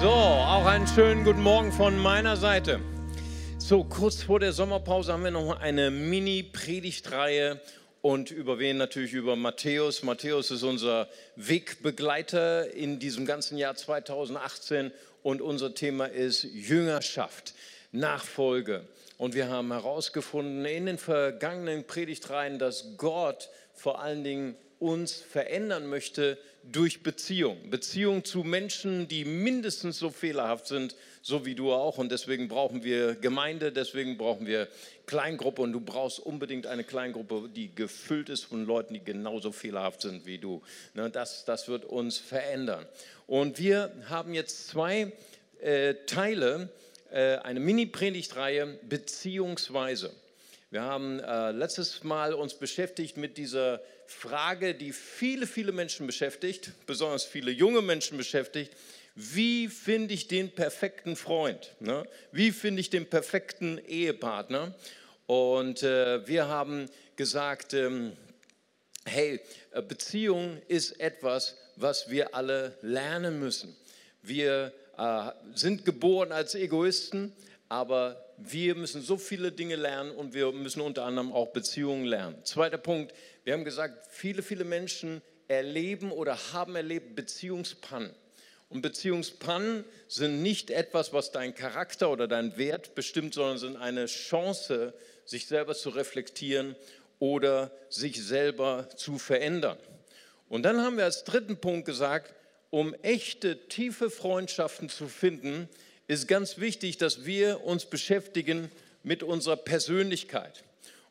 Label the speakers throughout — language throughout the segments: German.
Speaker 1: So, auch einen schönen guten Morgen von meiner Seite. So, kurz vor der Sommerpause haben wir noch eine Mini-Predigtreihe und über wen natürlich über Matthäus. Matthäus ist unser Wegbegleiter in diesem ganzen Jahr 2018 und unser Thema ist Jüngerschaft, Nachfolge. Und wir haben herausgefunden in den vergangenen Predigtreihen, dass Gott vor allen Dingen uns verändern möchte durch Beziehung. Beziehung zu Menschen, die mindestens so fehlerhaft sind, so wie du auch. Und deswegen brauchen wir Gemeinde, deswegen brauchen wir Kleingruppe. Und du brauchst unbedingt eine Kleingruppe, die gefüllt ist von Leuten, die genauso fehlerhaft sind wie du. Ne, das, das wird uns verändern. Und wir haben jetzt zwei äh, Teile, äh, eine Mini-Predigtreihe, beziehungsweise. Wir haben äh, letztes Mal uns beschäftigt mit dieser Frage, die viele, viele Menschen beschäftigt, besonders viele junge Menschen beschäftigt. Wie finde ich den perfekten Freund? Ne? Wie finde ich den perfekten Ehepartner? Und äh, wir haben gesagt, ähm, hey, äh, Beziehung ist etwas, was wir alle lernen müssen. Wir äh, sind geboren als Egoisten, aber wir müssen so viele Dinge lernen und wir müssen unter anderem auch Beziehungen lernen. Zweiter Punkt, wir haben gesagt, viele, viele Menschen erleben oder haben erlebt Beziehungspannen. Und Beziehungspannen sind nicht etwas, was dein Charakter oder dein Wert bestimmt, sondern sind eine Chance, sich selber zu reflektieren oder sich selber zu verändern. Und dann haben wir als dritten Punkt gesagt, um echte, tiefe Freundschaften zu finden, ist ganz wichtig, dass wir uns beschäftigen mit unserer Persönlichkeit.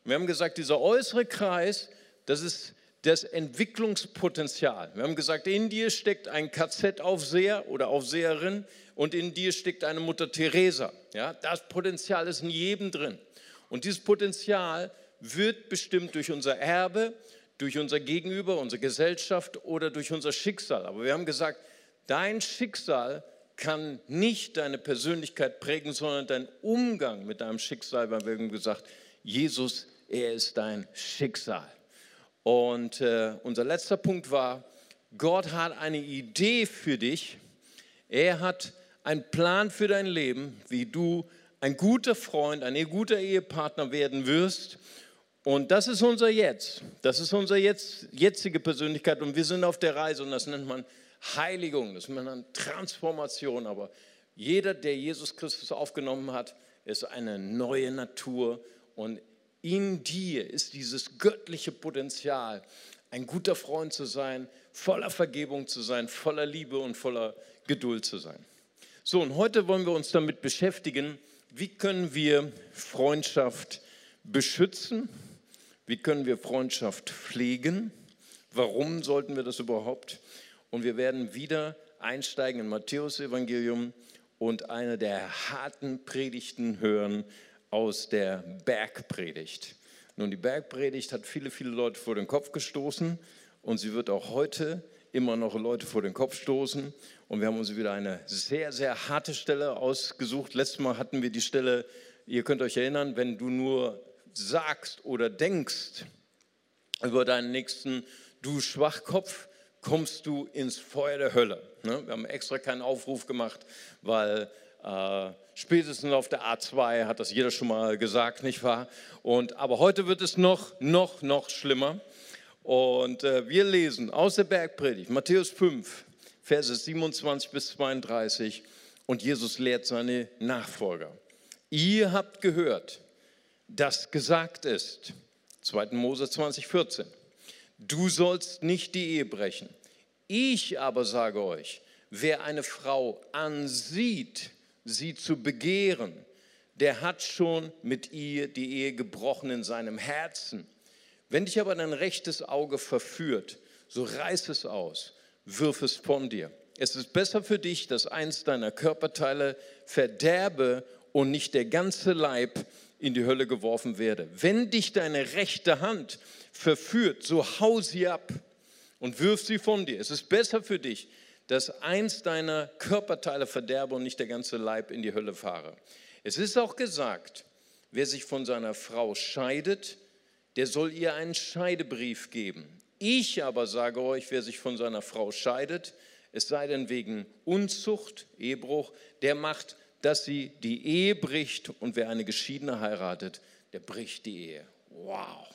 Speaker 1: Und wir haben gesagt, dieser äußere Kreis, das ist das Entwicklungspotenzial. Wir haben gesagt, in dir steckt ein KZ-Aufseher oder Aufseherin und in dir steckt eine Mutter Teresa. Ja, das Potenzial ist in jedem drin. Und dieses Potenzial wird bestimmt durch unser Erbe, durch unser Gegenüber, unsere Gesellschaft oder durch unser Schicksal. Aber wir haben gesagt, dein Schicksal kann nicht deine Persönlichkeit prägen, sondern dein Umgang mit deinem Schicksal. Weil wir haben gesagt, Jesus, er ist dein Schicksal. Und äh, unser letzter Punkt war, Gott hat eine Idee für dich. Er hat einen Plan für dein Leben, wie du ein guter Freund, ein guter Ehepartner werden wirst. Und das ist unser Jetzt. Das ist unsere jetzt, jetzige Persönlichkeit. Und wir sind auf der Reise und das nennt man Heiligung, das nennt man Transformation. Aber jeder, der Jesus Christus aufgenommen hat, ist eine neue Natur. Und in dir ist dieses göttliche Potenzial, ein guter Freund zu sein, voller Vergebung zu sein, voller Liebe und voller Geduld zu sein. So, und heute wollen wir uns damit beschäftigen, wie können wir Freundschaft beschützen, wie können wir Freundschaft pflegen, warum sollten wir das überhaupt? Und wir werden wieder einsteigen in Matthäus Evangelium und eine der harten Predigten hören aus der Bergpredigt. Nun, die Bergpredigt hat viele, viele Leute vor den Kopf gestoßen und sie wird auch heute immer noch Leute vor den Kopf stoßen. Und wir haben uns wieder eine sehr, sehr harte Stelle ausgesucht. Letztes Mal hatten wir die Stelle, ihr könnt euch erinnern, wenn du nur sagst oder denkst über deinen Nächsten, du Schwachkopf, kommst du ins Feuer der Hölle. Ne? Wir haben extra keinen Aufruf gemacht, weil äh, spätestens auf der A2 hat das jeder schon mal gesagt, nicht wahr? Und, aber heute wird es noch, noch, noch schlimmer. Und äh, wir lesen aus der Bergpredigt, Matthäus 5, Verse 27 bis 32. Und Jesus lehrt seine Nachfolger. Ihr habt gehört, dass gesagt ist, 2. Mose 20, 14, du sollst nicht die Ehe brechen. Ich aber sage euch, wer eine Frau ansieht, sie zu begehren, der hat schon mit ihr die Ehe gebrochen in seinem Herzen. Wenn dich aber dein rechtes Auge verführt, so reiß es aus, wirf es von dir. Es ist besser für dich, dass eins deiner Körperteile verderbe und nicht der ganze Leib in die Hölle geworfen werde. Wenn dich deine rechte Hand verführt, so hau sie ab und wirf sie von dir. Es ist besser für dich, dass eins deiner Körperteile verderbe und nicht der ganze Leib in die Hölle fahre. Es ist auch gesagt, wer sich von seiner Frau scheidet, der soll ihr einen Scheidebrief geben. Ich aber sage euch, wer sich von seiner Frau scheidet, es sei denn wegen Unzucht, Ehebruch, der macht, dass sie die Ehe bricht und wer eine Geschiedene heiratet, der bricht die Ehe. Wow,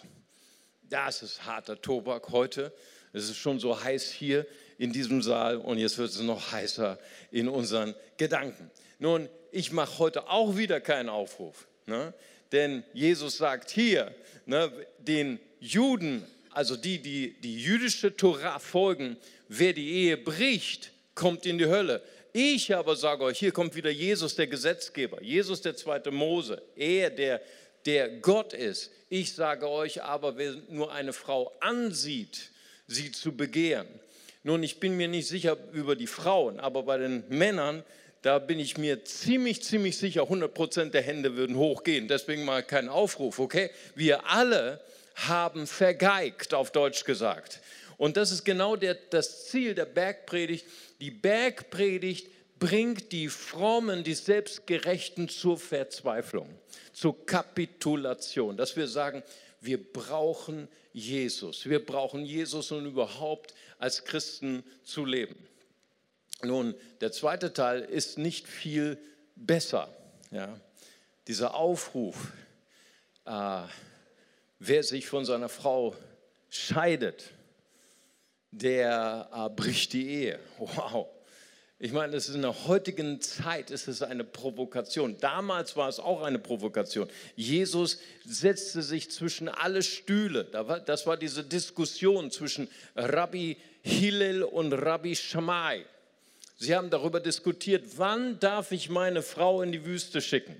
Speaker 1: das ist harter Tobak heute. Es ist schon so heiß hier in diesem Saal und jetzt wird es noch heißer in unseren Gedanken. Nun, ich mache heute auch wieder keinen Aufruf, ne? denn Jesus sagt hier, ne, den Juden, also die, die die jüdische Torah folgen, wer die Ehe bricht, kommt in die Hölle. Ich aber sage euch, hier kommt wieder Jesus, der Gesetzgeber, Jesus, der zweite Mose, er, der, der Gott ist. Ich sage euch aber, wer nur eine Frau ansieht, sie zu begehren. Nun, ich bin mir nicht sicher über die Frauen, aber bei den Männern, da bin ich mir ziemlich, ziemlich sicher, 100 Prozent der Hände würden hochgehen. Deswegen mal kein Aufruf, okay? Wir alle haben vergeigt, auf Deutsch gesagt. Und das ist genau der, das Ziel der Bergpredigt. Die Bergpredigt bringt die Frommen, die Selbstgerechten zur Verzweiflung, zur Kapitulation, dass wir sagen, wir brauchen Jesus. Wir brauchen Jesus, um überhaupt als Christen zu leben. Nun, der zweite Teil ist nicht viel besser. Ja? Dieser Aufruf, äh, wer sich von seiner Frau scheidet, der äh, bricht die Ehe. Wow. Ich meine, das ist in der heutigen Zeit ist es eine Provokation. Damals war es auch eine Provokation. Jesus setzte sich zwischen alle Stühle. Das war diese Diskussion zwischen Rabbi Hillel und Rabbi Shammai. Sie haben darüber diskutiert, wann darf ich meine Frau in die Wüste schicken?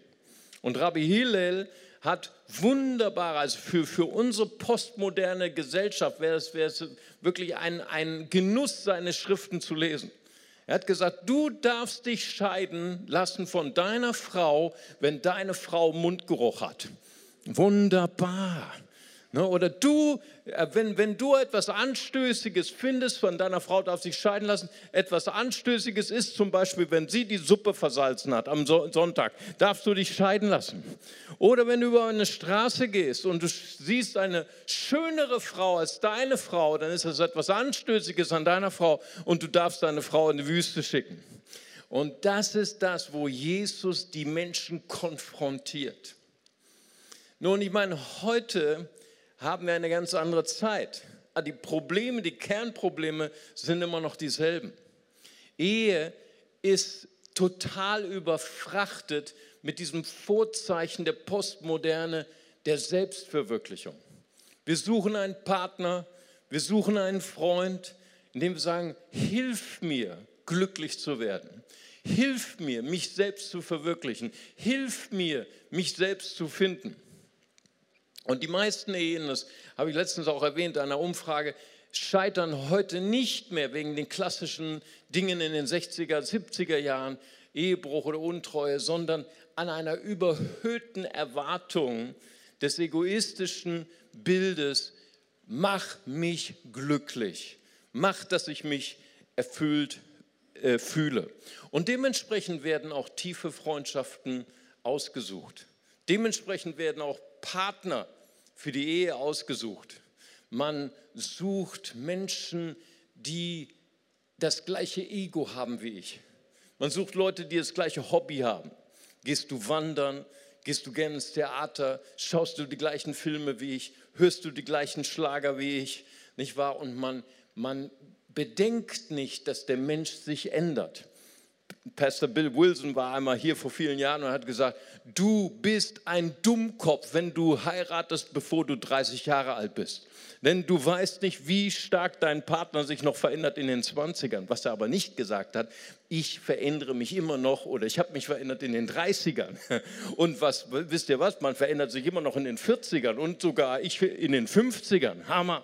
Speaker 1: Und Rabbi Hillel hat wunderbar, also für, für unsere postmoderne Gesellschaft wäre es, wäre es wirklich ein, ein Genuss, seine Schriften zu lesen. Er hat gesagt, du darfst dich scheiden lassen von deiner Frau, wenn deine Frau Mundgeruch hat. Wunderbar. Ne, oder du, äh, wenn, wenn du etwas Anstößiges findest, von deiner Frau darf sich scheiden lassen, etwas Anstößiges ist zum Beispiel, wenn sie die Suppe versalzen hat am Sonntag, darfst du dich scheiden lassen. Oder wenn du über eine Straße gehst und du siehst eine schönere Frau als deine Frau, dann ist das etwas Anstößiges an deiner Frau und du darfst deine Frau in die Wüste schicken. Und das ist das, wo Jesus die Menschen konfrontiert. Nun, ich meine, heute haben wir eine ganz andere Zeit. Ah, die Probleme, die Kernprobleme sind immer noch dieselben. Ehe ist total überfrachtet mit diesem Vorzeichen der Postmoderne, der Selbstverwirklichung. Wir suchen einen Partner, wir suchen einen Freund, indem wir sagen, hilf mir, glücklich zu werden. Hilf mir, mich selbst zu verwirklichen. Hilf mir, mich selbst zu finden. Und die meisten Ehen, das habe ich letztens auch erwähnt, einer Umfrage, scheitern heute nicht mehr wegen den klassischen Dingen in den 60er, 70er Jahren, Ehebruch oder Untreue, sondern an einer überhöhten Erwartung des egoistischen Bildes, mach mich glücklich, mach, dass ich mich erfüllt äh, fühle. Und dementsprechend werden auch tiefe Freundschaften ausgesucht. Dementsprechend werden auch Partner für die Ehe ausgesucht. Man sucht Menschen, die das gleiche Ego haben wie ich. Man sucht Leute, die das gleiche Hobby haben. Gehst du wandern? Gehst du gerne ins Theater? Schaust du die gleichen Filme wie ich? Hörst du die gleichen Schlager wie ich? Nicht wahr? Und man, man bedenkt nicht, dass der Mensch sich ändert. Pastor Bill Wilson war einmal hier vor vielen Jahren und hat gesagt, du bist ein Dummkopf, wenn du heiratest, bevor du 30 Jahre alt bist. Denn du weißt nicht, wie stark dein Partner sich noch verändert in den 20ern. Was er aber nicht gesagt hat, ich verändere mich immer noch oder ich habe mich verändert in den 30ern. Und was, wisst ihr was, man verändert sich immer noch in den 40ern und sogar ich in den 50ern. Hammer.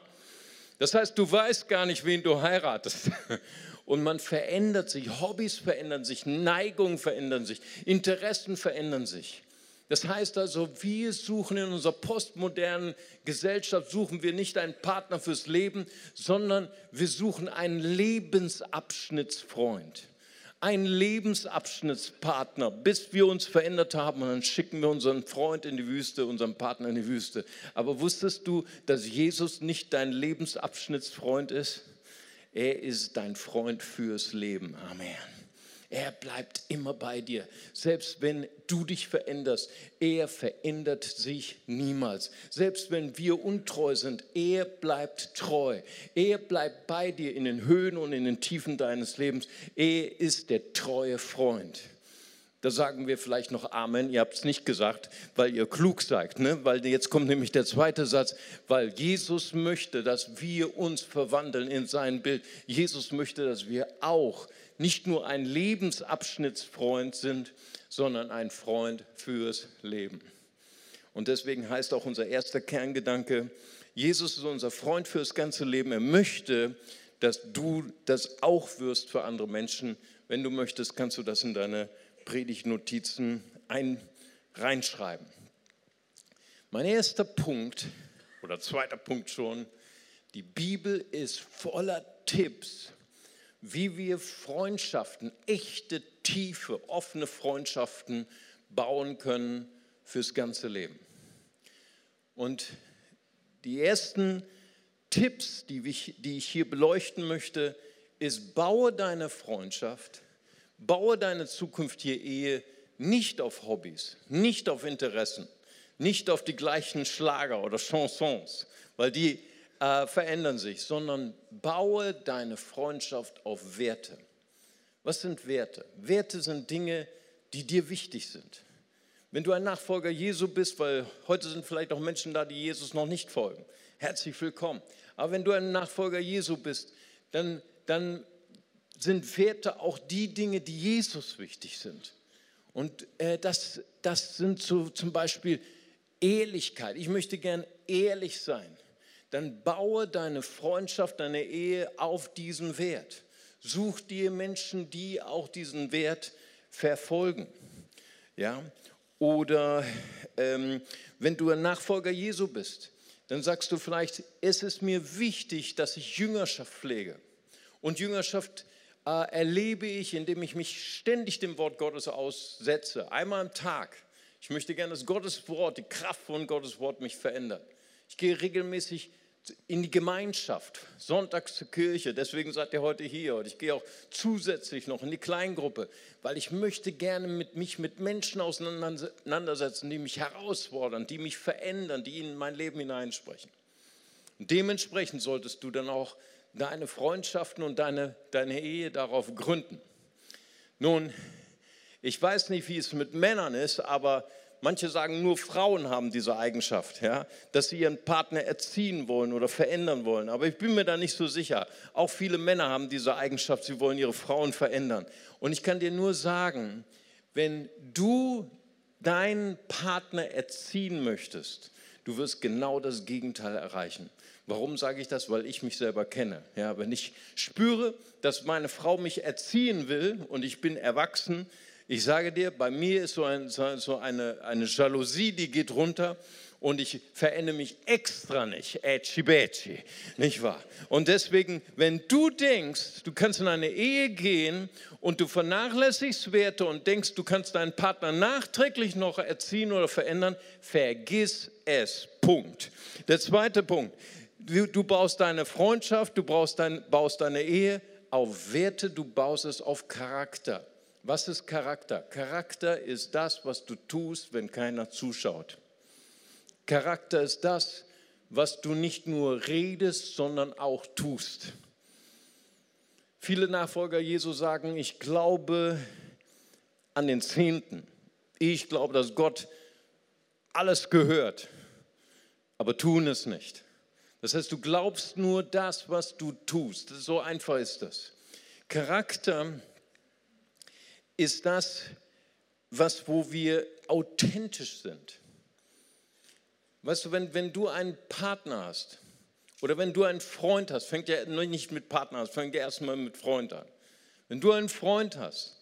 Speaker 1: Das heißt, du weißt gar nicht, wen du heiratest. und man verändert sich, Hobbys verändern sich, Neigungen verändern sich, Interessen verändern sich. Das heißt also, wir suchen in unserer postmodernen Gesellschaft, suchen wir nicht einen Partner fürs Leben, sondern wir suchen einen Lebensabschnittsfreund, einen Lebensabschnittspartner, bis wir uns verändert haben und dann schicken wir unseren Freund in die Wüste, unseren Partner in die Wüste. Aber wusstest du, dass Jesus nicht dein Lebensabschnittsfreund ist? Er ist dein Freund fürs Leben. Amen. Er bleibt immer bei dir. Selbst wenn du dich veränderst, er verändert sich niemals. Selbst wenn wir untreu sind, er bleibt treu. Er bleibt bei dir in den Höhen und in den Tiefen deines Lebens. Er ist der treue Freund. Da sagen wir vielleicht noch Amen. Ihr habt es nicht gesagt, weil ihr klug seid. Ne? Weil jetzt kommt nämlich der zweite Satz, weil Jesus möchte, dass wir uns verwandeln in sein Bild. Jesus möchte, dass wir auch nicht nur ein Lebensabschnittsfreund sind, sondern ein Freund fürs Leben. Und deswegen heißt auch unser erster Kerngedanke, Jesus ist unser Freund fürs ganze Leben. Er möchte, dass du das auch wirst für andere Menschen. Wenn du möchtest, kannst du das in deine Predigtnotizen ein, reinschreiben. Mein erster Punkt oder zweiter Punkt schon, die Bibel ist voller Tipps wie wir Freundschaften, echte, tiefe, offene Freundschaften bauen können fürs ganze Leben. Und die ersten Tipps, die ich, die ich hier beleuchten möchte, ist, baue deine Freundschaft, baue deine zukünftige Ehe nicht auf Hobbys, nicht auf Interessen, nicht auf die gleichen Schlager oder Chansons, weil die äh, verändern sich, sondern baue deine Freundschaft auf Werte. Was sind Werte? Werte sind Dinge, die dir wichtig sind. Wenn du ein Nachfolger Jesu bist, weil heute sind vielleicht auch Menschen da, die Jesus noch nicht folgen, herzlich willkommen. Aber wenn du ein Nachfolger Jesu bist, dann, dann sind Werte auch die Dinge, die Jesus wichtig sind. Und äh, das, das sind so zum Beispiel Ehrlichkeit. Ich möchte gern ehrlich sein dann baue deine Freundschaft, deine Ehe auf diesen Wert. Such dir Menschen, die auch diesen Wert verfolgen. Ja? Oder ähm, wenn du ein Nachfolger Jesu bist, dann sagst du vielleicht, es ist mir wichtig, dass ich Jüngerschaft pflege. Und Jüngerschaft äh, erlebe ich, indem ich mich ständig dem Wort Gottes aussetze, einmal am Tag. Ich möchte gerne, dass Gottes Wort, die Kraft von Gottes Wort mich verändert. Ich gehe regelmäßig in die Gemeinschaft, sonntags zur Kirche. Deswegen seid ihr heute hier. Und ich gehe auch zusätzlich noch in die Kleingruppe, weil ich möchte gerne mit mich mit Menschen auseinandersetzen, die mich herausfordern, die mich verändern, die in mein Leben hineinsprechen. Und dementsprechend solltest du dann auch deine Freundschaften und deine, deine Ehe darauf gründen. Nun, ich weiß nicht, wie es mit Männern ist, aber Manche sagen, nur Frauen haben diese Eigenschaft, ja, dass sie ihren Partner erziehen wollen oder verändern wollen. Aber ich bin mir da nicht so sicher. Auch viele Männer haben diese Eigenschaft, sie wollen ihre Frauen verändern. Und ich kann dir nur sagen, wenn du deinen Partner erziehen möchtest, du wirst genau das Gegenteil erreichen. Warum sage ich das? Weil ich mich selber kenne. Ja, wenn ich spüre, dass meine Frau mich erziehen will und ich bin erwachsen, ich sage dir, bei mir ist so, ein, so eine, eine Jalousie, die geht runter und ich verändere mich extra nicht, ätschi bätschi, nicht wahr? Und deswegen, wenn du denkst, du kannst in eine Ehe gehen und du vernachlässigst Werte und denkst, du kannst deinen Partner nachträglich noch erziehen oder verändern, vergiss es. Punkt. Der zweite Punkt, du, du baust deine Freundschaft, du dein, baust deine Ehe auf Werte, du baust es auf Charakter. Was ist Charakter? Charakter ist das, was du tust, wenn keiner zuschaut. Charakter ist das, was du nicht nur redest, sondern auch tust. Viele Nachfolger Jesu sagen, ich glaube an den Zehnten. Ich glaube, dass Gott alles gehört, aber tun es nicht. Das heißt, du glaubst nur das, was du tust. So einfach ist das. Charakter ist das, was, wo wir authentisch sind. Weißt du, wenn, wenn du einen Partner hast oder wenn du einen Freund hast, fängt ja nicht mit Partner an, fängt ja erstmal mit Freund an. Wenn du einen Freund hast,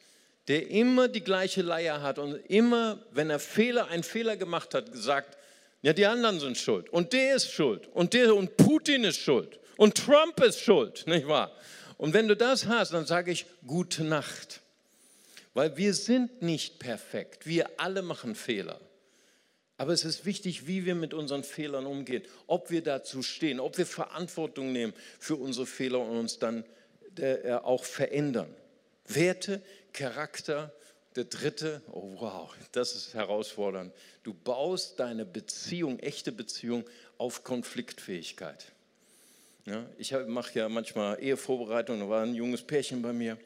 Speaker 1: der immer die gleiche Leier hat und immer, wenn er Fehler, einen Fehler gemacht hat, sagt, ja, die anderen sind schuld und der ist schuld und der und Putin ist schuld und Trump ist schuld, nicht wahr? Und wenn du das hast, dann sage ich gute Nacht. Weil wir sind nicht perfekt. Wir alle machen Fehler. Aber es ist wichtig, wie wir mit unseren Fehlern umgehen, ob wir dazu stehen, ob wir Verantwortung nehmen für unsere Fehler und uns dann äh, auch verändern. Werte, Charakter, der dritte, oh wow, das ist herausfordernd. Du baust deine Beziehung, echte Beziehung auf Konfliktfähigkeit. Ja, ich mache ja manchmal Ehevorbereitung, da war ein junges Pärchen bei mir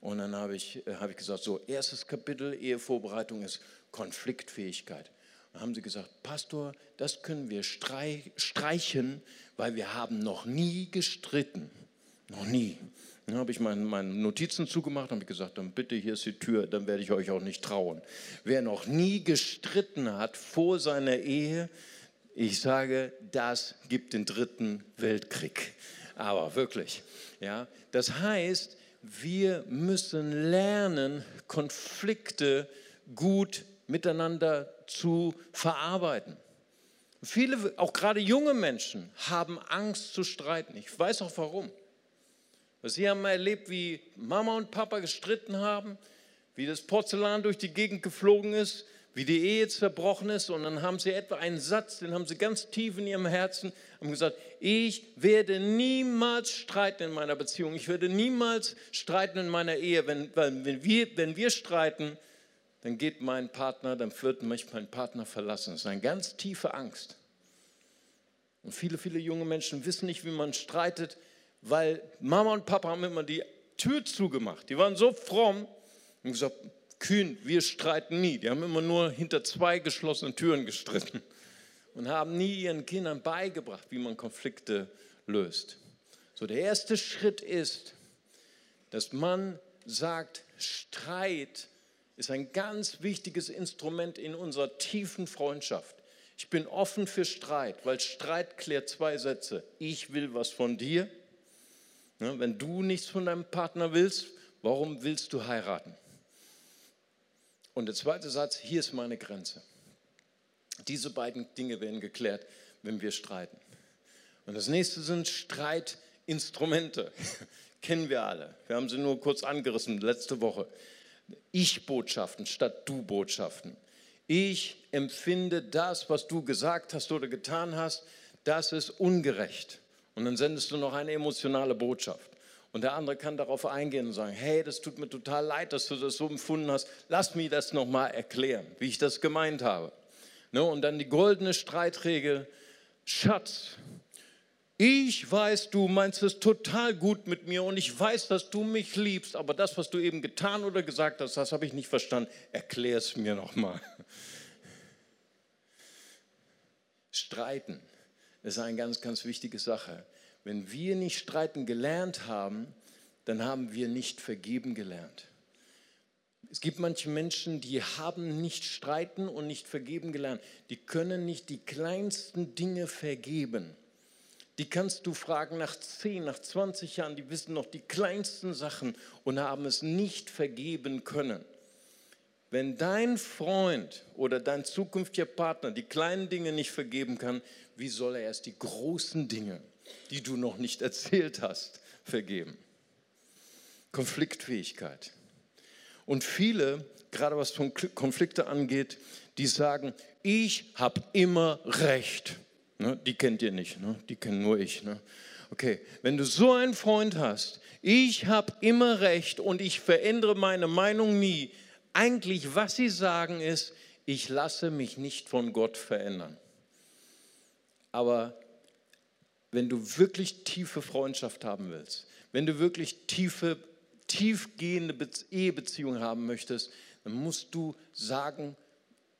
Speaker 1: und dann habe ich, äh, hab ich gesagt, so erstes Kapitel Ehevorbereitung ist Konfliktfähigkeit. Haben sie gesagt, Pastor, das können wir streichen, weil wir haben noch nie gestritten. Noch nie. Dann habe ich meine, meine Notizen zugemacht und habe gesagt, dann bitte, hier ist die Tür, dann werde ich euch auch nicht trauen. Wer noch nie gestritten hat vor seiner Ehe, ich sage, das gibt den dritten Weltkrieg. Aber wirklich. Ja, das heißt, wir müssen lernen, Konflikte gut miteinander zu verarbeiten. Viele, auch gerade junge Menschen, haben Angst zu streiten. Ich weiß auch warum. Sie haben erlebt, wie Mama und Papa gestritten haben, wie das Porzellan durch die Gegend geflogen ist, wie die Ehe zerbrochen ist. Und dann haben sie etwa einen Satz, den haben sie ganz tief in ihrem Herzen, haben gesagt, ich werde niemals streiten in meiner Beziehung. Ich werde niemals streiten in meiner Ehe. Wenn, wenn, wir, wenn wir streiten, dann geht mein Partner, dann wird mich mein Partner verlassen. Das ist eine ganz tiefe Angst. Und viele, viele junge Menschen wissen nicht, wie man streitet, weil Mama und Papa haben immer die Tür zugemacht. Die waren so fromm und gesagt, kühn, wir streiten nie. Die haben immer nur hinter zwei geschlossenen Türen gestritten und haben nie ihren Kindern beigebracht, wie man Konflikte löst. So, der erste Schritt ist, dass man sagt, Streit ist ein ganz wichtiges Instrument in unserer tiefen Freundschaft. Ich bin offen für Streit, weil Streit klärt zwei Sätze. Ich will was von dir. wenn du nichts von deinem Partner willst, warum willst du heiraten? Und der zweite Satz, hier ist meine Grenze. Diese beiden Dinge werden geklärt, wenn wir streiten. Und das nächste sind Streitinstrumente. Kennen wir alle. Wir haben sie nur kurz angerissen letzte Woche. Ich-Botschaften statt Du-Botschaften. Ich empfinde das, was du gesagt hast oder getan hast, das ist ungerecht. Und dann sendest du noch eine emotionale Botschaft. Und der andere kann darauf eingehen und sagen, hey, das tut mir total leid, dass du das so empfunden hast. Lass mich das nochmal erklären, wie ich das gemeint habe. Ne? Und dann die goldene Streitregel, Schatz, ich weiß, du meinst es total gut mit mir und ich weiß, dass du mich liebst, aber das, was du eben getan oder gesagt hast, das habe ich nicht verstanden. Erklär es mir nochmal. Streiten ist eine ganz, ganz wichtige Sache. Wenn wir nicht streiten gelernt haben, dann haben wir nicht vergeben gelernt. Es gibt manche Menschen, die haben nicht streiten und nicht vergeben gelernt. Die können nicht die kleinsten Dinge vergeben. Die kannst du fragen nach 10, nach 20 Jahren, die wissen noch die kleinsten Sachen und haben es nicht vergeben können. Wenn dein Freund oder dein zukünftiger Partner die kleinen Dinge nicht vergeben kann, wie soll er erst die großen Dinge, die du noch nicht erzählt hast, vergeben? Konfliktfähigkeit. Und viele, gerade was Konflikte angeht, die sagen, ich habe immer recht. Ne? Die kennt ihr nicht, ne? die kennen nur ich. Ne? Okay, wenn du so einen Freund hast, ich habe immer recht und ich verändere meine Meinung nie. Eigentlich, was sie sagen, ist, ich lasse mich nicht von Gott verändern. Aber wenn du wirklich tiefe Freundschaft haben willst, wenn du wirklich tiefe, tiefgehende Ehebeziehungen haben möchtest, dann musst du sagen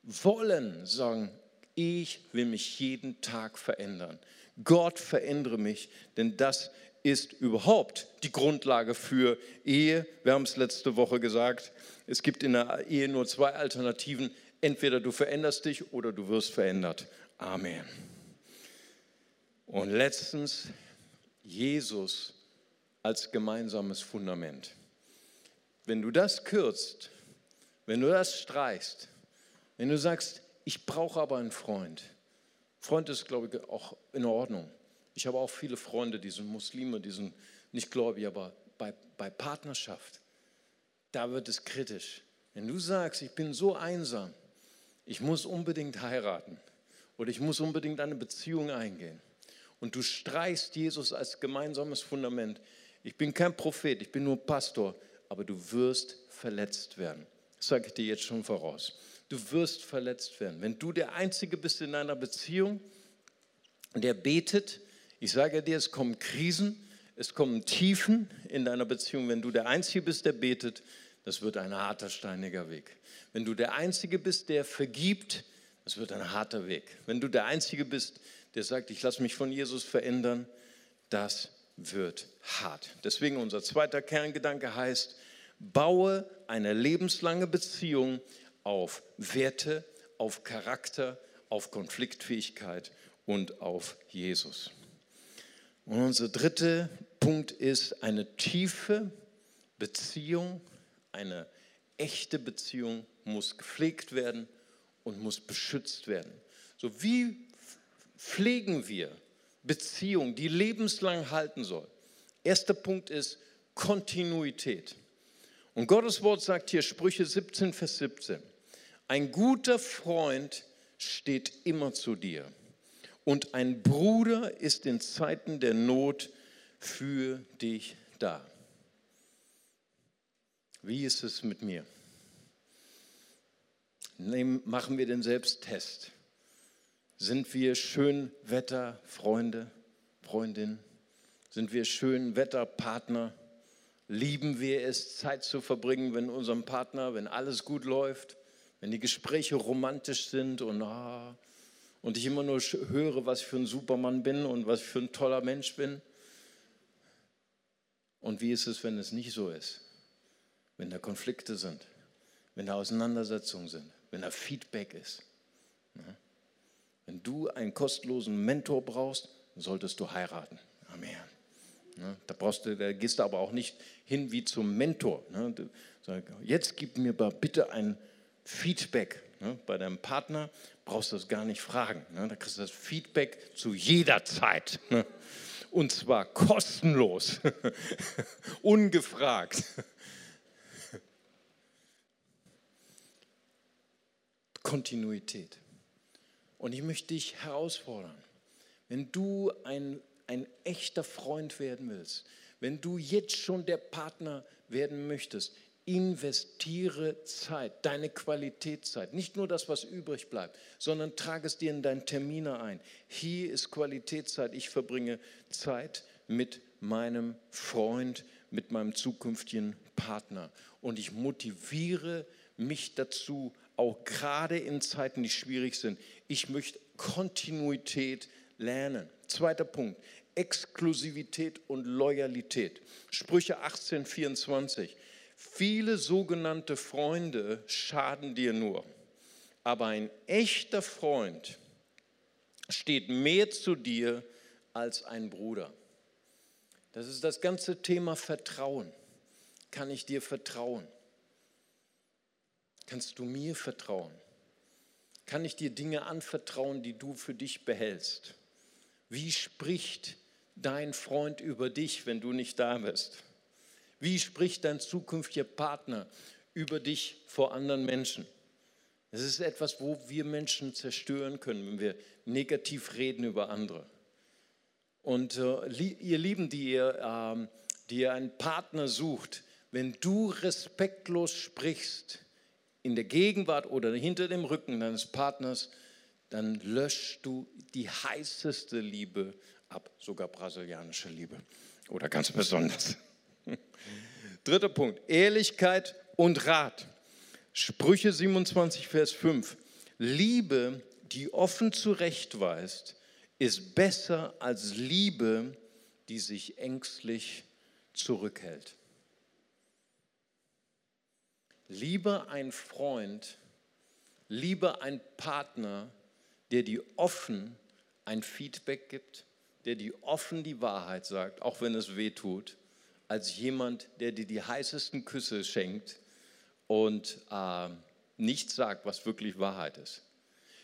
Speaker 1: wollen, sagen, ich will mich jeden Tag verändern. Gott verändere mich, denn das ist überhaupt die Grundlage für Ehe. Wir haben es letzte Woche gesagt, es gibt in der Ehe nur zwei Alternativen. Entweder du veränderst dich oder du wirst verändert. Amen. Und letztens Jesus als gemeinsames Fundament. Wenn du das kürzt, wenn du das streichst, wenn du sagst, ich brauche aber einen Freund. Freund ist, glaube ich, auch in Ordnung. Ich habe auch viele Freunde, die sind Muslime, die sind nicht gläubig, aber bei, bei Partnerschaft, da wird es kritisch. Wenn du sagst, ich bin so einsam, ich muss unbedingt heiraten oder ich muss unbedingt eine Beziehung eingehen und du streichst Jesus als gemeinsames Fundament, Ich bin kein Prophet, ich bin nur Pastor, aber du wirst verletzt werden. Das sage ich dir jetzt schon voraus. Du wirst verletzt werden. Wenn du der Einzige bist in einer Beziehung, der betet, ich sage dir, es kommen Krisen, es kommen Tiefen in deiner Beziehung. Wenn du der Einzige bist, der betet, das wird ein harter, steiniger Weg. Wenn du der Einzige bist, der vergibt, das wird ein harter Weg. Wenn du der Einzige bist, der sagt, ich lasse mich von Jesus verändern, das wird hart. Deswegen unser zweiter Kerngedanke heißt, baue eine lebenslange Beziehung auf Werte, auf Charakter, auf Konfliktfähigkeit und auf Jesus. Und unser dritter Punkt ist eine tiefe Beziehung, eine echte Beziehung muss gepflegt werden und muss beschützt werden. So wie pflegen wir Beziehung, die lebenslang halten soll? Erster Punkt ist Kontinuität. Und Gottes Wort sagt hier Sprüche 17, Vers 17, ein guter Freund steht immer zu dir und ein Bruder ist in Zeiten der Not für dich da. Wie ist es mit mir? Nehmen, machen wir den Selbsttest. Sind wir Schönwetterfreunde, Freundin? Sind wir Schönwetterpartner? Lieben wir es, Zeit zu verbringen, wenn unserem Partner, wenn alles gut läuft, wenn die Gespräche romantisch sind und, ah, und ich immer nur höre, was ich für ein Supermann bin und was ich für ein toller Mensch bin? Und wie ist es, wenn es nicht so ist? Wenn da Konflikte sind, wenn da Auseinandersetzungen sind, wenn da Feedback ist. Wenn du einen kostenlosen Mentor brauchst, solltest du heiraten. Amen. Da, brauchst du, da gehst du aber auch nicht hin wie zum Mentor. Jetzt gib mir bitte ein Feedback. Bei deinem Partner brauchst du das gar nicht fragen. Da kriegst du das Feedback zu jeder Zeit. Und zwar kostenlos, ungefragt. Kontinuität. Und ich möchte dich herausfordern, wenn du ein, ein echter Freund werden willst, wenn du jetzt schon der Partner werden möchtest, investiere Zeit, deine Qualitätszeit. Nicht nur das, was übrig bleibt, sondern trage es dir in deinen Termine ein. Hier ist Qualitätszeit. Ich verbringe Zeit mit meinem Freund, mit meinem zukünftigen Partner. Und ich motiviere mich dazu, auch gerade in Zeiten, die schwierig sind. Ich möchte Kontinuität lernen. Zweiter Punkt, Exklusivität und Loyalität. Sprüche 18, 24. Viele sogenannte Freunde schaden dir nur, aber ein echter Freund steht mehr zu dir als ein Bruder. Das ist das ganze Thema Vertrauen. Kann ich dir vertrauen? Kannst du mir vertrauen? Kann ich dir Dinge anvertrauen, die du für dich behältst? Wie spricht dein Freund über dich, wenn du nicht da bist? Wie spricht dein zukünftiger Partner über dich vor anderen Menschen? Es ist etwas, wo wir Menschen zerstören können, wenn wir negativ reden über andere. Und äh, ihr Lieben, die ihr, äh, die ihr einen Partner sucht, wenn du respektlos sprichst, in der Gegenwart oder hinter dem Rücken deines Partners, dann löschst du die heißeste Liebe ab, sogar brasilianische Liebe oder ganz besonders. Dritter Punkt, Ehrlichkeit und Rat. Sprüche 27, Vers 5. Liebe, die offen zurechtweist, ist besser als Liebe, die sich ängstlich zurückhält. Lieber ein Freund, lieber ein Partner, der dir offen ein Feedback gibt, der dir offen die Wahrheit sagt, auch wenn es weh tut, als jemand, der dir die heißesten Küsse schenkt und äh, nichts sagt, was wirklich Wahrheit ist.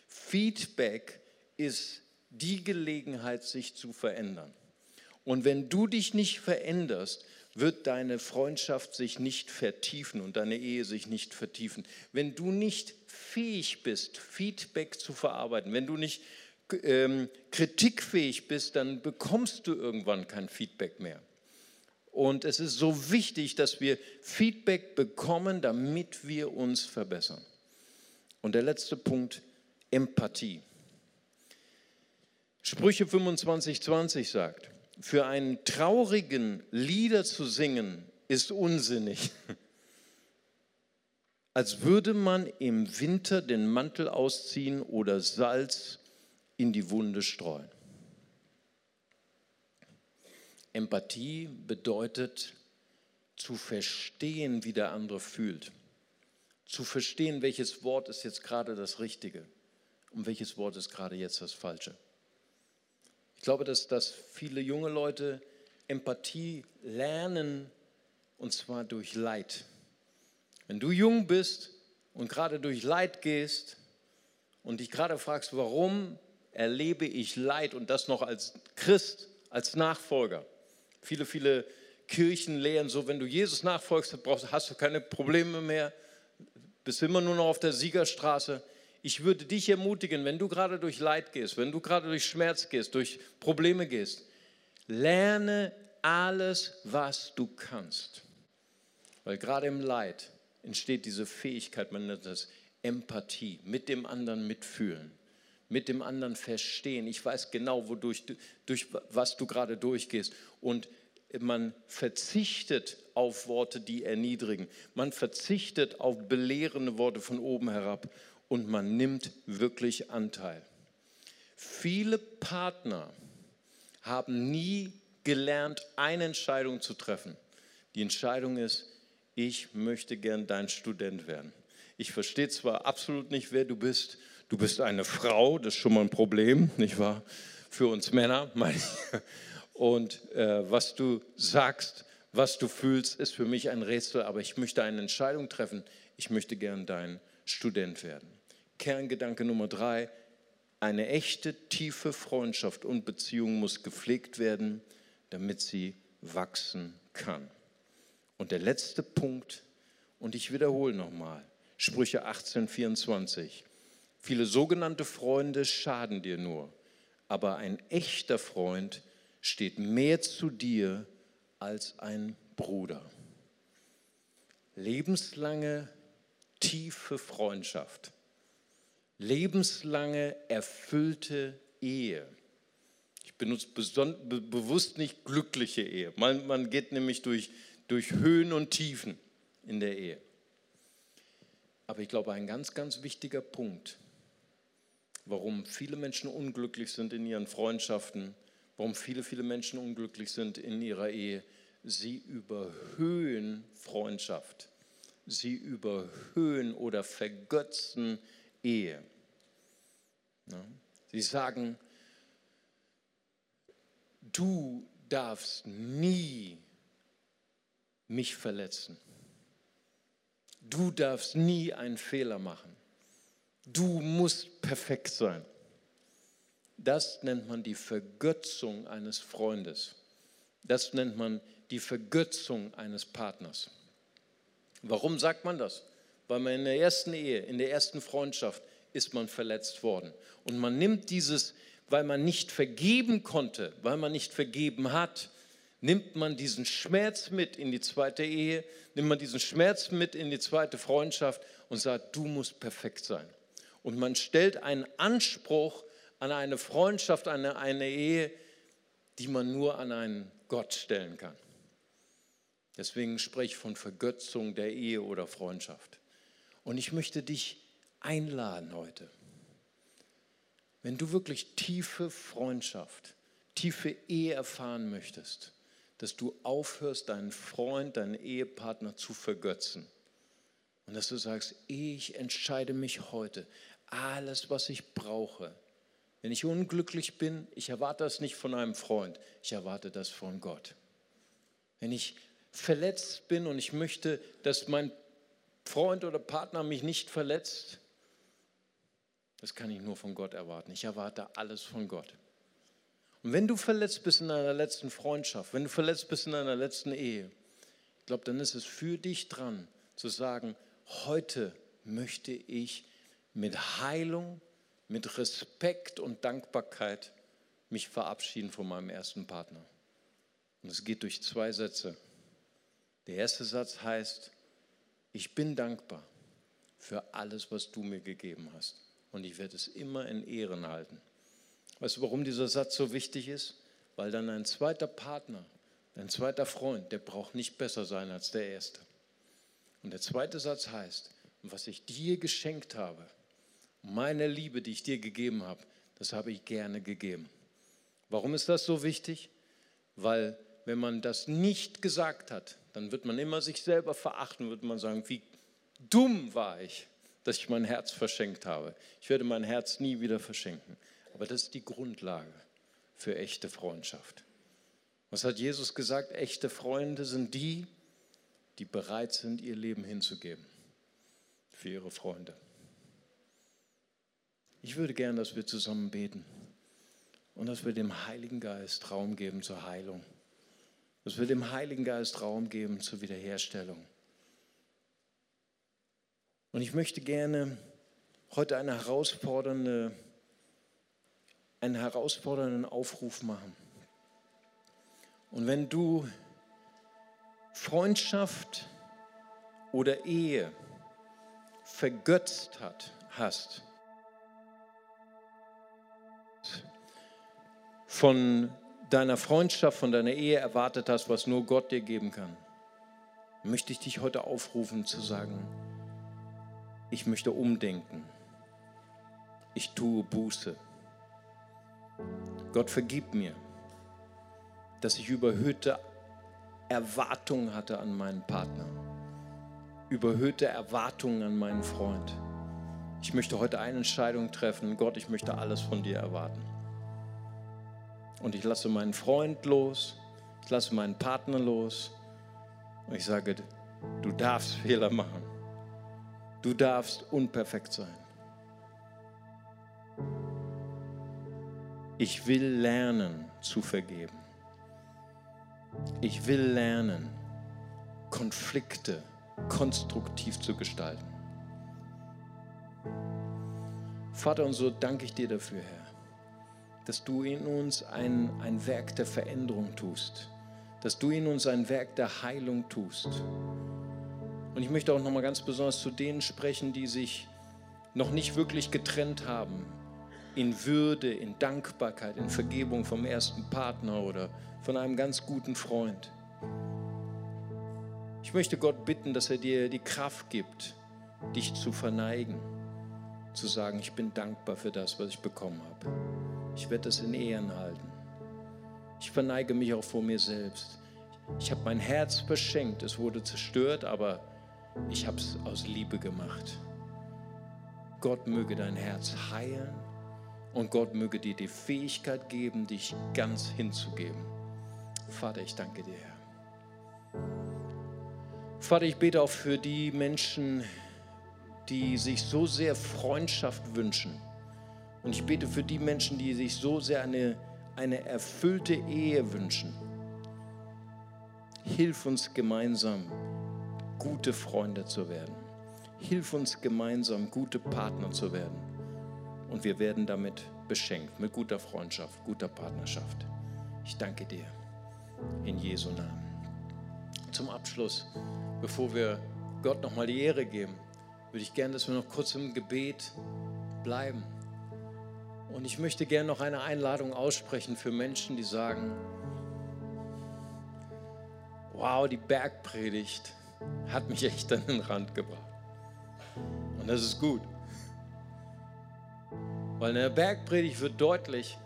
Speaker 1: Feedback ist die Gelegenheit, sich zu verändern. Und wenn du dich nicht veränderst, wird deine Freundschaft sich nicht vertiefen und deine Ehe sich nicht vertiefen. Wenn du nicht fähig bist, Feedback zu verarbeiten, wenn du nicht ähm, kritikfähig bist, dann bekommst du irgendwann kein Feedback mehr. Und es ist so wichtig, dass wir Feedback bekommen, damit wir uns verbessern. Und der letzte Punkt, Empathie. Sprüche 25, 20 sagt, für einen traurigen Lieder zu singen ist unsinnig, als würde man im Winter den Mantel ausziehen oder Salz in die Wunde streuen. Empathie bedeutet zu verstehen, wie der andere fühlt. Zu verstehen, welches Wort ist jetzt gerade das Richtige und welches Wort ist gerade jetzt das Falsche. Ich glaube, dass, dass viele junge Leute Empathie lernen und zwar durch Leid. Wenn du jung bist und gerade durch Leid gehst und dich gerade fragst, warum erlebe ich Leid und das noch als Christ, als Nachfolger. Viele, viele Kirchen lehren. So, wenn du Jesus nachfolgst, hast du keine Probleme mehr, bist immer nur noch auf der Siegerstraße. Ich würde dich ermutigen, wenn du gerade durch Leid gehst, wenn du gerade durch Schmerz gehst, durch Probleme gehst, lerne alles, was du kannst. Weil gerade im Leid entsteht diese Fähigkeit, man nennt das Empathie, mit dem anderen mitfühlen, mit dem anderen verstehen. Ich weiß genau, wodurch durch was du gerade durchgehst. Und man verzichtet auf Worte, die erniedrigen. Man verzichtet auf belehrende Worte von oben herab und man nimmt wirklich Anteil. Viele Partner haben nie gelernt, eine Entscheidung zu treffen. Die Entscheidung ist, ich möchte gern dein Student werden. Ich verstehe zwar absolut nicht, wer du bist. Du bist eine Frau, das ist schon mal ein Problem, nicht wahr? Für uns Männer, meine ich. Und äh, was du sagst, was du fühlst, ist für mich ein Rätsel, aber ich möchte eine Entscheidung treffen. Ich möchte gern dein Student werden. Kerngedanke Nummer drei, eine echte, tiefe Freundschaft und Beziehung muss gepflegt werden, damit sie wachsen kann. Und der letzte Punkt, und ich wiederhole nochmal, Sprüche 18, 24. Viele sogenannte Freunde schaden dir nur, aber ein echter Freund steht mehr zu dir als ein Bruder. Lebenslange, tiefe Freundschaft lebenslange, erfüllte Ehe. Ich benutze bewusst nicht glückliche Ehe. Man, man geht nämlich durch, durch Höhen und Tiefen in der Ehe. Aber ich glaube, ein ganz, ganz wichtiger Punkt, warum viele Menschen unglücklich sind in ihren Freundschaften, warum viele, viele Menschen unglücklich sind in ihrer Ehe, sie überhöhen Freundschaft. Sie überhöhen oder vergötzen Ehe. Sie sagen, du darfst nie mich verletzen. Du darfst nie einen Fehler machen. Du musst perfekt sein. Das nennt man die Vergötzung eines Freundes. Das nennt man die Vergötzung eines Partners. Warum sagt man das? Weil man in der ersten Ehe, in der ersten Freundschaft ist man verletzt worden. Und man nimmt dieses, weil man nicht vergeben konnte, weil man nicht vergeben hat, nimmt man diesen Schmerz mit in die zweite Ehe, nimmt man diesen Schmerz mit in die zweite Freundschaft und sagt, du musst perfekt sein. Und man stellt einen Anspruch an eine Freundschaft, an eine, Ehe, die man nur an einen Gott stellen kann. Deswegen spreche ich von Vergötzung der Ehe oder Freundschaft. Und ich möchte dich einladen heute. Wenn du wirklich tiefe Freundschaft, tiefe Ehe erfahren möchtest, dass du aufhörst, deinen Freund, deinen Ehepartner zu vergötzen. Und dass du sagst, ich entscheide mich heute, alles, was ich brauche. Wenn ich unglücklich bin, ich erwarte das nicht von einem Freund, ich erwarte das von Gott. Wenn ich verletzt bin und ich möchte, dass mein Freund oder Partner mich nicht verletzt, das kann ich nur von Gott erwarten. Ich erwarte alles von Gott. Und wenn du verletzt bist in deiner letzten Freundschaft, wenn du verletzt bist in deiner letzten Ehe, ich glaube, dann ist es für dich dran zu sagen, heute möchte ich mit Heilung, mit Respekt und Dankbarkeit mich verabschieden von meinem ersten Partner. Und es geht durch zwei Sätze. Der erste Satz heißt, ich bin dankbar für alles, was du mir gegeben hast. Und ich werde es immer in Ehren halten. Weißt du, warum dieser Satz so wichtig ist? Weil dann ein zweiter Partner, ein zweiter Freund, der braucht nicht besser sein als der erste. Und der zweite Satz heißt, was ich dir geschenkt habe, meine Liebe, die ich dir gegeben habe, das habe ich gerne gegeben. Warum ist das so wichtig? Weil wenn man das nicht gesagt hat, dann wird man immer sich selber verachten, wird man sagen, wie dumm war ich, dass ich mein Herz verschenkt habe. Ich werde mein Herz nie wieder verschenken. Aber das ist die Grundlage für echte Freundschaft. Was hat Jesus gesagt? Echte Freunde sind die, die bereit sind, ihr Leben hinzugeben für ihre Freunde. Ich würde gern, dass wir zusammen beten und dass wir dem Heiligen Geist Raum geben zur Heilung, dass wir dem Heiligen Geist Raum geben zur Wiederherstellung. Und ich möchte gerne heute eine herausfordernde, einen herausfordernden Aufruf machen. Und wenn du Freundschaft oder Ehe vergötzt hat, hast, von deiner Freundschaft, von deiner Ehe erwartet hast, was nur Gott dir geben kann, möchte ich dich heute aufrufen zu sagen, ich möchte umdenken. Ich tue Buße. Gott vergib mir, dass ich überhöhte Erwartungen hatte an meinen Partner, überhöhte Erwartungen an meinen Freund. Ich möchte heute eine Entscheidung treffen. Gott, ich möchte alles von dir erwarten. Und ich lasse meinen Freund los, ich lasse meinen Partner los und ich sage, du darfst Fehler machen. Du darfst unperfekt sein. Ich will lernen zu vergeben. Ich will lernen, Konflikte konstruktiv zu gestalten. Vater, und so danke ich dir dafür, Herr, dass du in uns ein, ein Werk der Veränderung tust, dass du in uns ein Werk der Heilung tust und ich möchte auch noch mal ganz besonders zu denen sprechen, die sich noch nicht wirklich getrennt haben. In Würde, in Dankbarkeit, in Vergebung vom ersten Partner oder von einem ganz guten Freund. Ich möchte Gott bitten, dass er dir die Kraft gibt, dich zu verneigen, zu sagen, ich bin dankbar für das, was ich bekommen habe. Ich werde das in Ehren halten. Ich verneige mich auch vor mir selbst. Ich habe mein Herz verschenkt, es wurde zerstört, aber ich habe es aus Liebe gemacht. Gott möge dein Herz heilen und Gott möge dir die Fähigkeit geben, dich ganz hinzugeben. Vater, ich danke dir, Herr. Vater, ich bete auch für die Menschen, die sich so sehr Freundschaft wünschen. Und ich bete für die Menschen, die sich so sehr eine, eine erfüllte Ehe wünschen. Hilf uns gemeinsam, gute Freunde zu werden. Hilf uns gemeinsam, gute Partner zu werden. Und wir werden damit beschenkt, mit guter Freundschaft, guter Partnerschaft. Ich danke dir. In Jesu Namen. Zum Abschluss, bevor wir Gott nochmal die Ehre geben, würde ich gerne, dass wir noch kurz im Gebet bleiben. Und ich möchte gerne noch eine Einladung aussprechen für Menschen, die sagen, wow, die Bergpredigt, hat mich echt an den Rand gebracht. Und das ist gut. Weil in der Bergpredigt wird deutlich,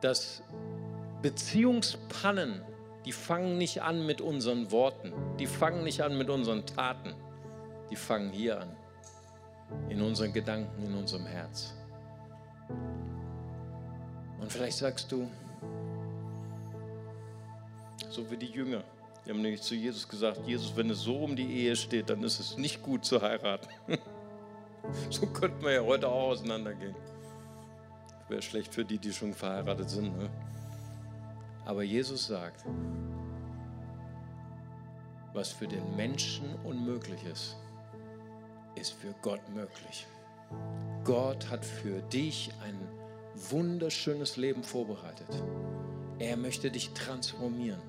Speaker 1: dass Beziehungspannen, die fangen nicht an mit unseren Worten, die fangen nicht an mit unseren Taten, die fangen hier an, in unseren Gedanken, in unserem Herz. Und vielleicht sagst du, so wie die Jünger, die haben nämlich zu Jesus gesagt, Jesus, wenn es so um die Ehe steht, dann ist es nicht gut zu heiraten. so könnten wir ja heute auch auseinandergehen. Wäre schlecht für die, die schon verheiratet sind. Ne? Aber Jesus sagt, was für den Menschen unmöglich ist, ist für Gott möglich. Gott hat für dich ein wunderschönes Leben vorbereitet. Er möchte dich transformieren.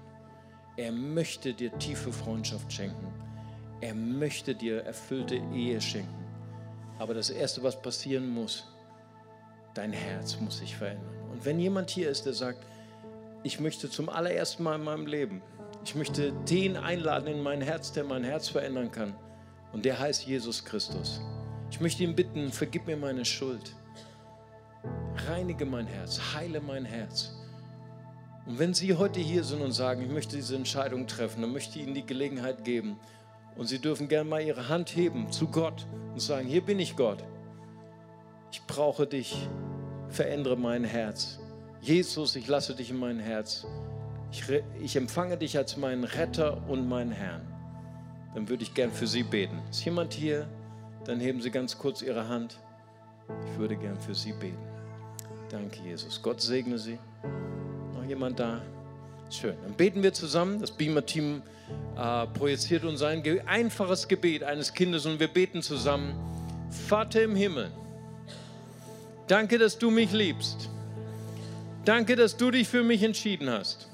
Speaker 1: Er möchte dir tiefe Freundschaft schenken. Er möchte dir erfüllte Ehe schenken. Aber das Erste, was passieren muss, dein Herz muss sich verändern. Und wenn jemand hier ist, der sagt, ich möchte zum allerersten Mal in meinem Leben, ich möchte den einladen in mein Herz, der mein Herz verändern kann. Und der heißt Jesus Christus. Ich möchte ihn bitten, vergib mir meine Schuld. Reinige mein Herz, heile mein Herz. Und wenn Sie heute hier sind und sagen, ich möchte diese Entscheidung treffen, dann möchte ich Ihnen die Gelegenheit geben. Und Sie dürfen gerne mal Ihre Hand heben zu Gott und sagen, hier bin ich Gott. Ich brauche dich, verändere mein Herz. Jesus, ich lasse dich in mein Herz. Ich, ich empfange dich als meinen Retter und meinen Herrn. Dann würde ich gern für Sie beten. Ist jemand hier? Dann heben Sie ganz kurz Ihre Hand. Ich würde gern für Sie beten. Danke, Jesus. Gott segne Sie. Noch jemand da? Schön. Dann beten wir zusammen. Das Beamer-Team äh, projiziert uns ein einfaches Gebet eines Kindes und wir beten zusammen. Vater im Himmel, danke, dass du mich liebst. Danke, dass du dich für mich entschieden hast.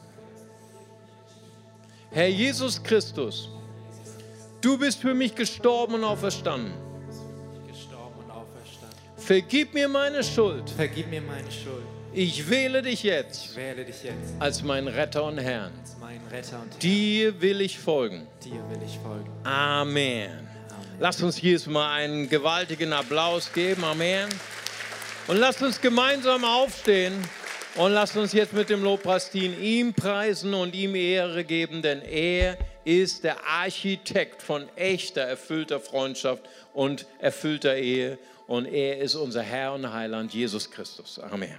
Speaker 1: Herr Jesus Christus, du bist für mich gestorben und auferstanden. Vergib mir meine Schuld.
Speaker 2: Vergib mir meine Schuld.
Speaker 1: Ich wähle dich jetzt.
Speaker 2: Wähle dich jetzt
Speaker 1: als meinen Retter und Herrn.
Speaker 2: Retter und Herrn.
Speaker 1: Dir will ich folgen.
Speaker 2: Dir will ich folgen.
Speaker 1: Amen. Amen. Lasst uns Jesus mal einen gewaltigen Applaus geben. Amen. Und lasst uns gemeinsam aufstehen und lasst uns jetzt mit dem Lobpreisdienst ihm preisen und ihm Ehre geben, denn er ist der Architekt von echter, erfüllter Freundschaft und erfüllter Ehe und er ist unser Herr und Heiland, Jesus Christus. Amen.